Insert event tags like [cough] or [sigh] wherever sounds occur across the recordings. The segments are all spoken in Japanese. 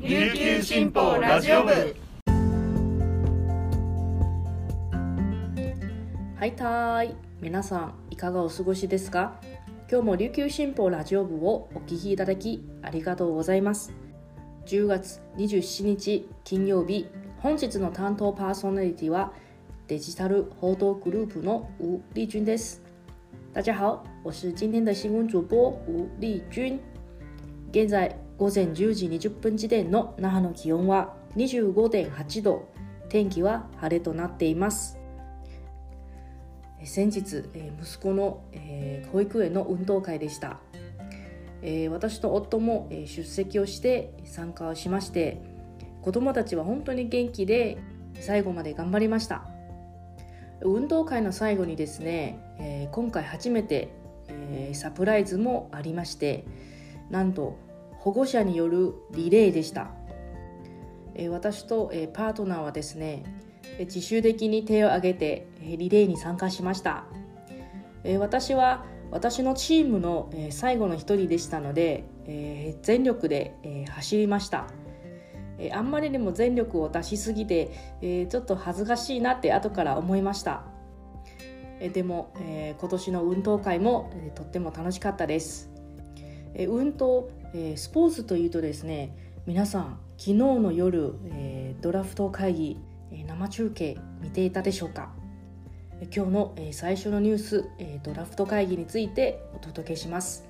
琉球新報ラジオ部。はいたーい。皆さんいかがお過ごしですか？今日も琉球新報ラジオ部をお聞きいただきありがとうございます。10月27日金曜日本日の担当パーソナリティはデジタル報道グループの吴丽君です。大家好我是今天的新闻主播吴丽君。現在午前10時20分時点の那覇の気温は25.8度。天気は晴れとなっています。先日息子の保育園の運動会でした。私と夫も出席をして参加をしまして子どもたちは本当に元気で最後まで頑張りました。運動会の最後にですね今回初めてサプライズもありましてなんと保護者によるリレーでした。私とパートナーはですね自主的に手を挙げてリレーに参加しました。私は私のチームの最後の一人でしたので全力で走りました。あんまりにも全力を出しすぎてちょっと恥ずかしいなって後から思いました。でも今年の運動会もとっても楽しかったです。え運動スポーツというとですね皆さん昨日の夜えドラフト会議え生中継見ていたでしょうか？今日のえ最初のニュースえドラフト会議についてお届けします。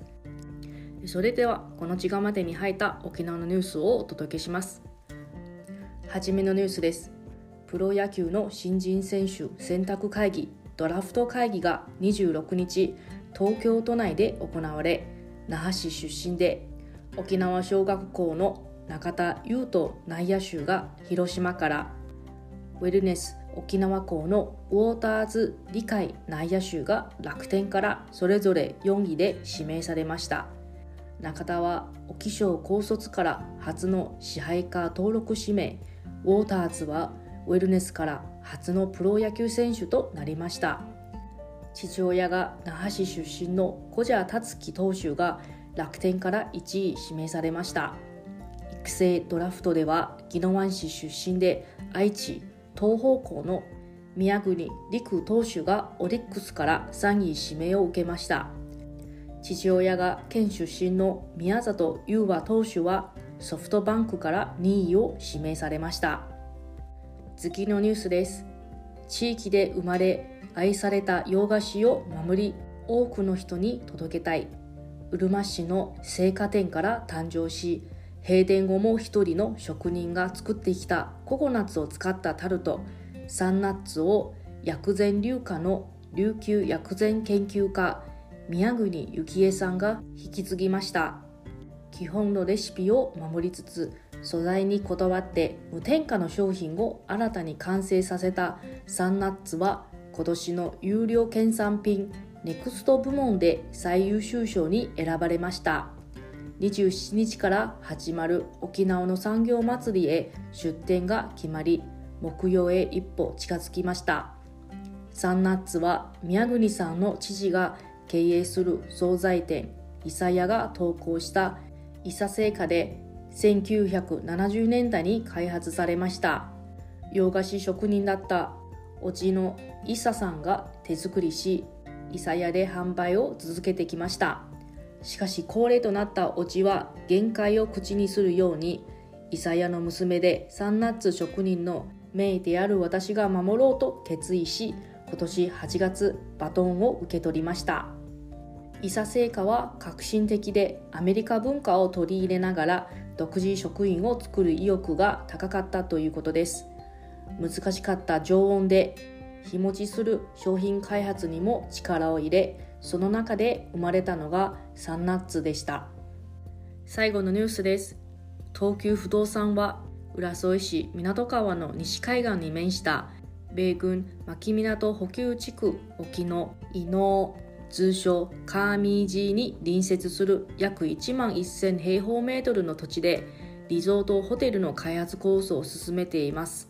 それではこの時間までに入った沖縄のニュースをお届けします。はじめのニュースです。プロ野球の新人選手選択会議ドラフト会議が26日東京都内で行われ那覇市出身で沖縄小学校の中田優斗内野手が広島から。ウェルネス沖縄校のウォーターズ理解内野手が楽天からそれぞれ4位で指名されました。中田は沖小高卒から初の支配下登録指名。ウォーターズはウェルネスから初のプロ野球選手となりました。父親が那覇市出身の小蛇達樹投手が楽天から1位指名されました。育成ドラフトでは宜野湾市出身で愛知東方向の宮国陸投手がオリックスから3位指名を受けました。父親が県出身の宮里優和投手はソフトバンクから2位を指名されました。次のニュースです。地域で生まれ愛された洋菓子を守り多くの人に届けたい。うるま市の青果店から誕生し閉店後も一人の職人が作ってきたココナッツを使ったタルトサンナッツを薬膳流科の琉球薬膳研究家宮国幸恵さんが引き継ぎました。基本のレシピを守りつつ素材にこだわって無添加の商品を新たに完成させたサンナッツは今年の有料県産品ネクスト部門で最優秀賞に選ばれました。27日から始まる沖縄の産業祭りへ出店が決まり目標へ一歩近づきました。サンナッツは宮国さんの父が経営する惣菜店伊佐屋が投稿した伊佐製菓で1970年代に開発されました。洋菓子職人だったおじの伊佐さんが手作りし伊佐屋で販売を続けてきました。しかし高齢となったおじは限界を口にするようにイサヤの娘でサンナッツ職人のメイである私が守ろうと決意し今年8月バトンを受け取りました。イサ製菓は革新的でアメリカ文化を取り入れながら独自職員を作る意欲が高かったということです。難しかった常温で日持ちする商品開発にも力を入れその中で生まれたのがサンナッツでした。最後のニュースです。東急不動産は浦添市港川の西海岸に面した米軍牧港補給地区沖の伊能通称カーミージーに隣接する約1万1000平方メートルの土地でリゾートホテルの開発構想を進めています。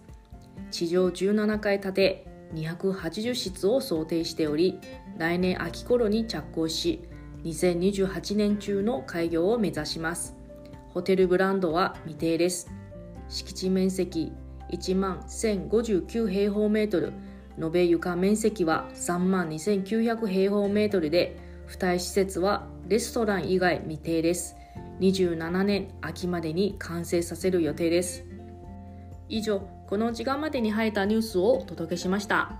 地上17階建て280室を想定しており来年秋頃に着工し2028年中の開業を目指します。ホテルブランドは未定です。敷地面積1万1059平方メートル。延べ床面積は3万2900平方メートルで付帯施設はレストラン以外未定です。27年秋までに完成させる予定です。以上この時間までに入ったニュースをお届けしました。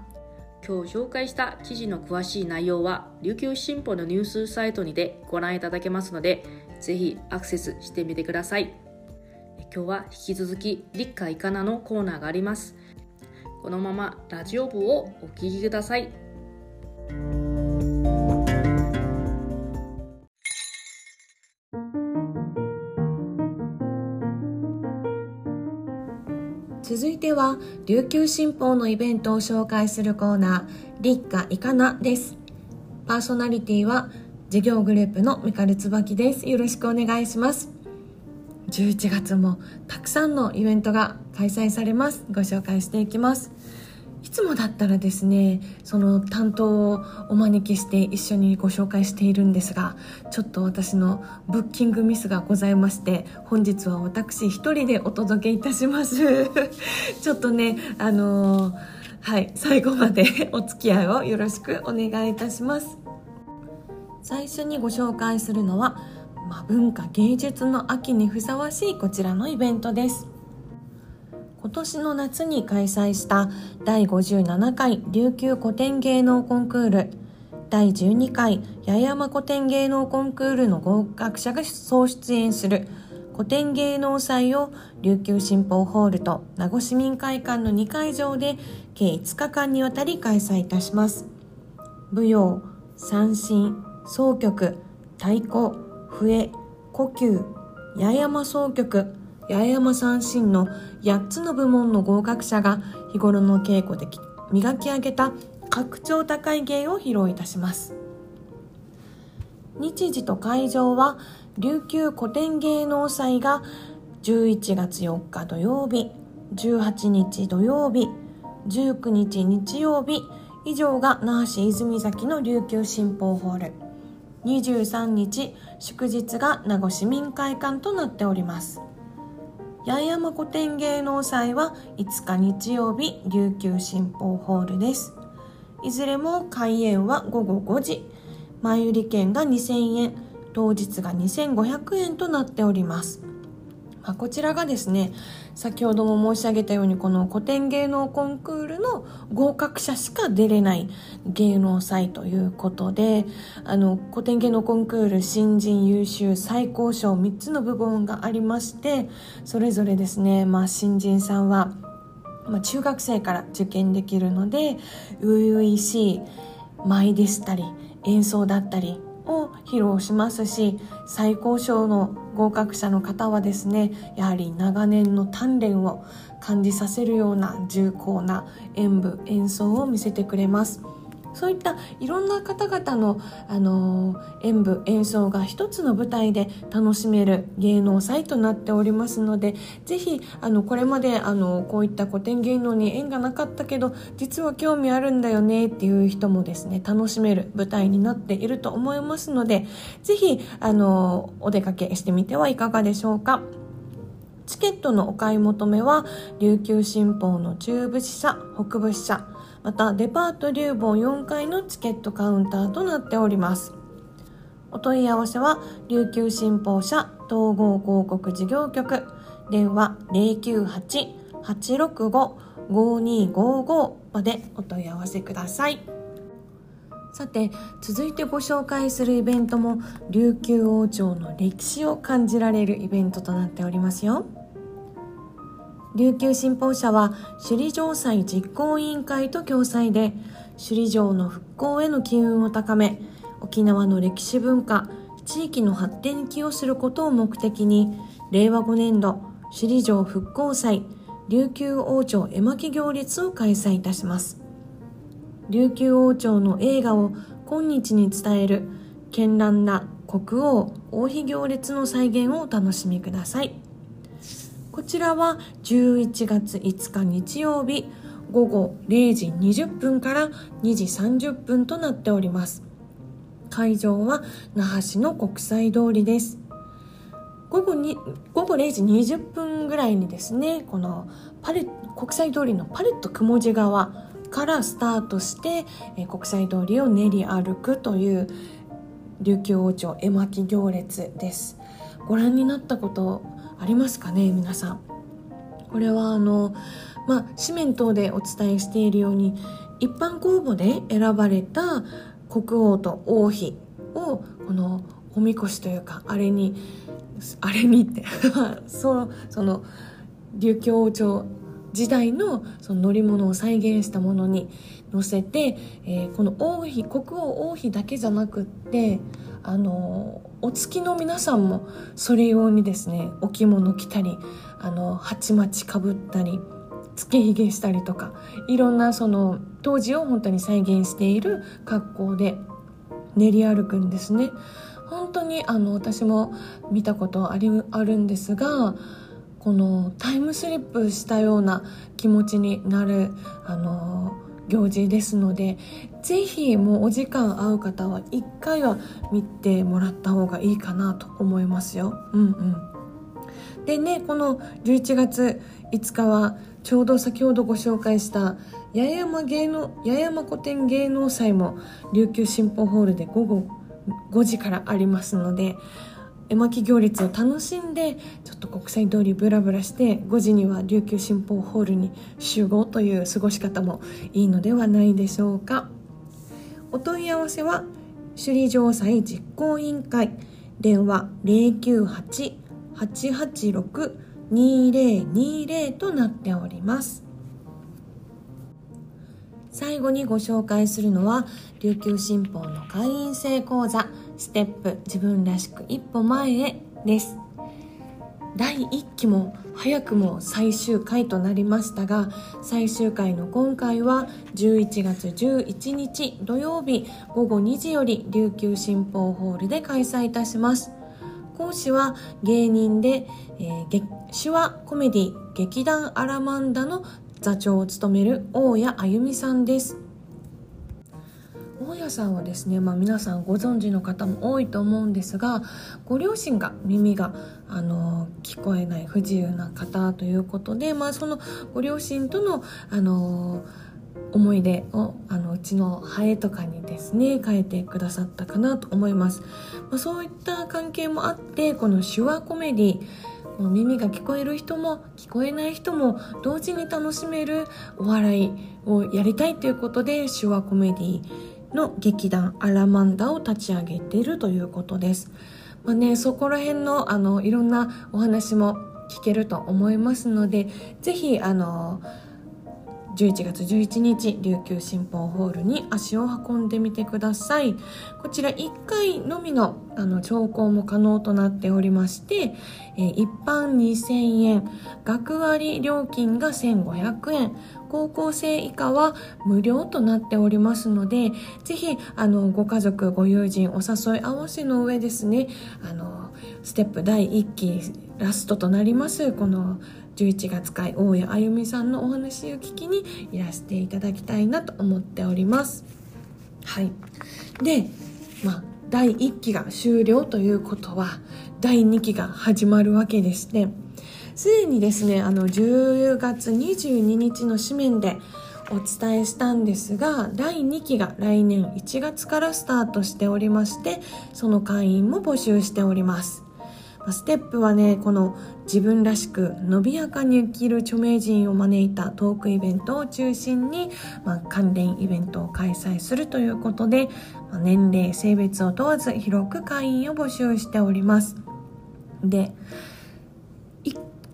今日紹介した記事の詳しい内容は琉球新報のニュースサイトにてご覧いただけますのでぜひアクセスしてみてください。今日は引き続き立夏いかなのコーナーがあります。このままラジオ部をお聴きください。続いては琉球新報のイベントを紹介するコーナー立夏いかなです。パーソナリティは事業グループのミカル椿です。よろしくお願いします。11月もたくさんのイベントが開催されます。ご紹介していきます。いつもだったらですねその担当をお招きして一緒にご紹介しているんですがちょっと私のブッキングミスがございまして本日は私一人でお届けいたします。[laughs] ちょっとねあのー、はい最後まで [laughs] お付き合いをよろしくお願いいたします。最初にご紹介するのはまあ、文化芸術の秋にふさわしいこちらのイベントです。今年の夏に開催した第57回琉球古典芸能コンクール。第12回八重山古典芸能コンクールの合格者が総出演する古典芸能祭を琉球新報ホールと名護市民会館の2会場で計5日間にわたり開催いたします。舞踊三振総曲太鼓笛呼吸八重山総曲八重山三振の8つの部門の合格者が日頃の稽古で磨き上げた格調高い芸を披露いたします。日時と会場は琉球古典芸能祭が11月4日土曜日18日土曜日19日日曜日以上が那覇市泉崎の琉球新報ホール。23日祝日が名護市民会館となっております。八重山古典芸能祭は5日日曜日琉球新報ホールです。いずれも開演は午後5時。前売り券が2000円当日が2500円となっております。まあ、こちらがですね先ほども申し上げたようにこの古典芸能コンクールの合格者しか出れない芸能祭ということであの古典芸能コンクール新人優秀最高賞3つの部門がありましてそれぞれですね、まあ、新人さんは、まあ、中学生から受験できるので初々しい舞でしたり演奏だったりを披露しますし最高賞の合格者の方はですねやはり長年の鍛錬を感じさせるような重厚な演舞演奏を見せてくれます。そういったいろんな方々の、あの演舞演奏が一つの舞台で楽しめる芸能祭となっておりますのでぜひあのこれまであのこういった古典芸能に縁がなかったけど実は興味あるんだよねっていう人もですね楽しめる舞台になっていると思いますのでぜひあのお出かけしてみてはいかがでしょうか。チケットのお買い求めは琉球新報の中部支社北部支社またデパート流房4階のチケットカウンターとなっております。お問い合わせは琉球新報社統合広告事業局。電話098-865-5255までお問い合わせください。さて続いてご紹介するイベントも琉球王朝の歴史を感じられるイベントとなっておりますよ。琉球新報社は首里城祭実行委員会と共催で首里城の復興への機運を高め沖縄の歴史文化地域の発展に寄与することを目的に令和5年度首里城復興祭琉球王朝絵巻行列を開催いたします。琉球王朝の映画を今日に伝える絢爛な国王王妃行列の再現をお楽しみください。こちらは11月5日日曜日午後0時20分から2時30分となっております。会場は那覇市の国際通りです。午後に午後0時20分ぐらいにですねこのパレ国際通りのパレット雲地側からスタートして、え国際通りを練り歩くという琉球王朝絵巻行列です。ご覧になったことありますかね皆さん。これはあのまあ紙面等でお伝えしているように一般公募で選ばれた国王と王妃をこのおみこしというかあれにあれにって [laughs] そその琉球王朝時代のその乗り物を再現したものに乗せて、えー、この王妃国王王妃だけじゃなくってあのお付きの皆さんもそれ用にですねお着物着たりあの鉢巻きかぶったりつけひげしたりとかいろんなその当時を本当に再現している格好で練り歩くんですね。本当にあの私も見たことありあるんですがこのタイムスリップしたような気持ちになるあの行事ですので是非もうお時間合う方は一回は見てもらった方がいいかなと思いますよ。うんうんでねこの11月5日はちょうど先ほどご紹介した八重山芸能八重山古典芸能祭も琉球新報ホールで午後5時からありますので絵巻行列を楽しんでちょっと国際通りブラブラして5時には琉球新報ホールに集合という過ごし方もいいのではないでしょうか。お問い合わせは首里城祭実行委員会電話098-886-2020となっております。最後にご紹介するのは琉球新報の会員制講座ステップ自分らしく一歩前へです。第1期も早くも最終回となりましたが最終回の今回は11月11日土曜日午後2時より琉球新報ホールで開催いたします。講師は芸人で、えー、手話コメディ劇団アラマンダの座長を務める大谷あゆみさんです。大家さんはですね、まあ、皆さんご存知の方も多いと思うんですがご両親が耳があの聞こえない不自由な方ということで、まあ、そのご両親とのあの思い出をあのうちのハエとかにですね書いてくださったかなと思います、まあ、そういった関係もあってこの手話コメディ耳が聞こえる人も聞こえない人も同時に楽しめるお笑いをやりたいということで手話コメディの劇団アラマンダを立ち上げているということです。まあね、そこら辺のあのいろんなお話も聞けると思いますのでぜひあの11月11日琉球新報ホールに足を運んでみてください。こちら1回のみのあの聴講も可能となっておりまして、えー、一般2000円学割料金が1500円高校生以下は無料となっておりますのでぜひあのご家族ご友人お誘い合わせの上ですねあのステップ第1期ラストとなりますこの11月会大谷あゆみさんのお話を聞きにいらしていただきたいなと思っております。はい。でまあ第1期が終了ということは第2期が始まるわけでしてすでにですねあの10月22日の紙面でお伝えしたんですが第2期が来年1月からスタートしておりましてその会員も募集しております。ステップはねこの自分らしく伸びやかに生きる著名人を招いたトークイベントを中心に、まあ、関連イベントを開催するということで、まあ、年齢性別を問わず広く会員を募集しております。で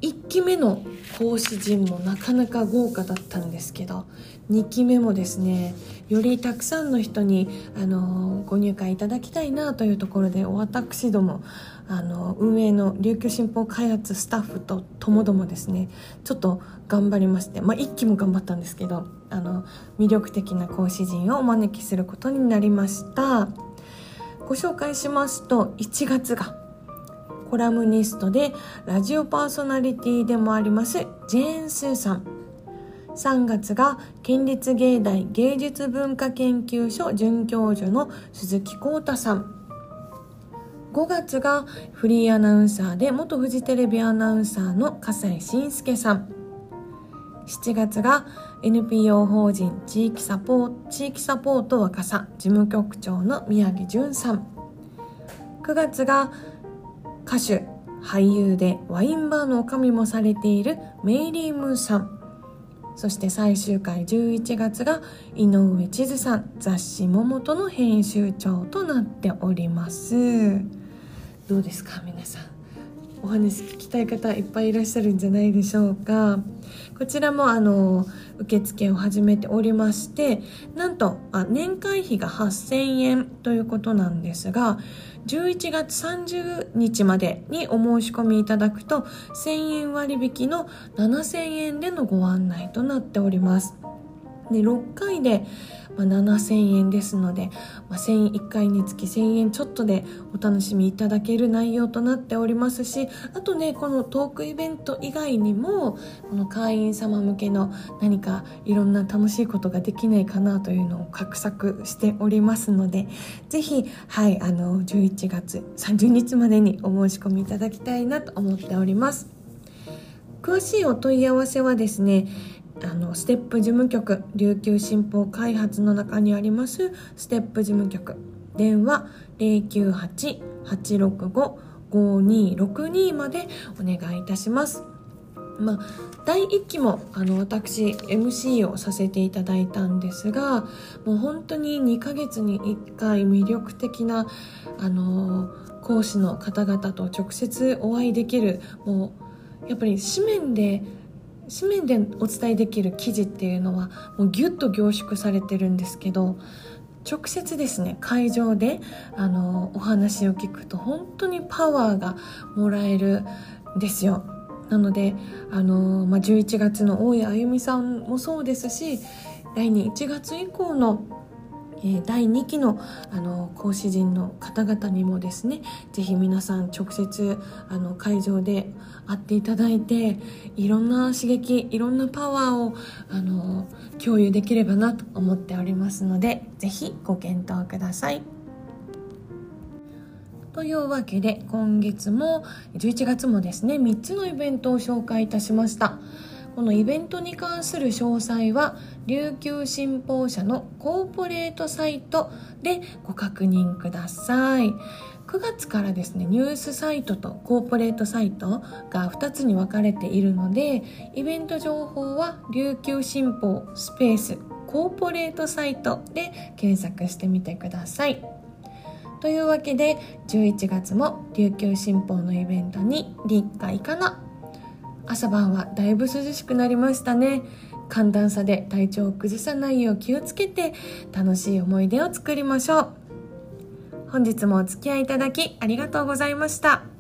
1期目の講師陣もなかなか豪華だったんですけど2期目もですねよりたくさんの人にあのご入会いただきたいなというところで私どもあの運営の琉球新報開発スタッフとともどもですねちょっと頑張りまして、まあ、1期も頑張ったんですけどあの魅力的な講師陣をお招きすることになりました。ご紹介しますと1月がコラムニストでラジオパーソナリティでもありますジェーン・スーさん。3月が県立芸大芸術文化研究所准教授の鈴木浩太さん。5月がフリーアナウンサーで元フジテレビアナウンサーの笠井信介さん。7月が NPO 法人地域サポー地域サポート若狭事務局長の宮城淳さん。9月が歌手俳優でワインバーの女将もされているメイリー・ムーさん。そして最終回11月が井上千鶴さん雑誌「桃と」の編集長となっております。どうですか？皆さん。お話聞きたい方いっぱいいらっしゃるんじゃないでしょうか？こちらもあの受付を始めておりましてなんとあ年会費が8000円ということなんですが11月30日までにお申し込みいただくと1000円割引の7000円でのご案内となっております。で6回でまあ、7000円ですので、まあ、1回につき1000円ちょっとでお楽しみいただける内容となっておりますしあとねこのトークイベント以外にもこの会員様向けの何かいろんな楽しいことができないかなというのを画策しておりますのでぜひはいあの11月30日までにお申し込みいただきたいなと思っております。詳しいお問い合わせはですねあのステップ事務局琉球新報開発の中にありますステップ事務局電話098-865-5262までお願いいたします。まあ、第1期もあの私 MC をさせていただいたんですがもう本当に2ヶ月に1回魅力的なあの講師の方々と直接お会いできるもうやっぱり紙面で紙面でお伝えできる記事っていうのはもうギュッと凝縮されてるんですけど直接ですね会場であのお話を聞くと本当にパワーがもらえるんですよ。なのであの、まあ、11月の大江あゆみさんもそうですし来年1月以降のえ第2期のあの講師陣の方々にもですね是非皆さん直接あの会場で会っていただいていろんな刺激いろんなパワーをあの共有できればなと思っておりますので是非ご検討ください。というわけで今月も11月もですね3つのイベントを紹介いたしました。このイベントに関する詳細は琉球新報社のコーポレートサイトでご確認ください。9月からですねニュースサイトとコーポレートサイトが2つに分かれているのでイベント情報は琉球新報スペースコーポレートサイトで検索してみてください。というわけで11月も琉球新報のイベントに立会かな。朝晩はだいぶ涼しくなりましたね寒暖差で体調を崩さないよう気をつけて楽しい思い出を作りましょう本日もお付き合いいただきありがとうございました。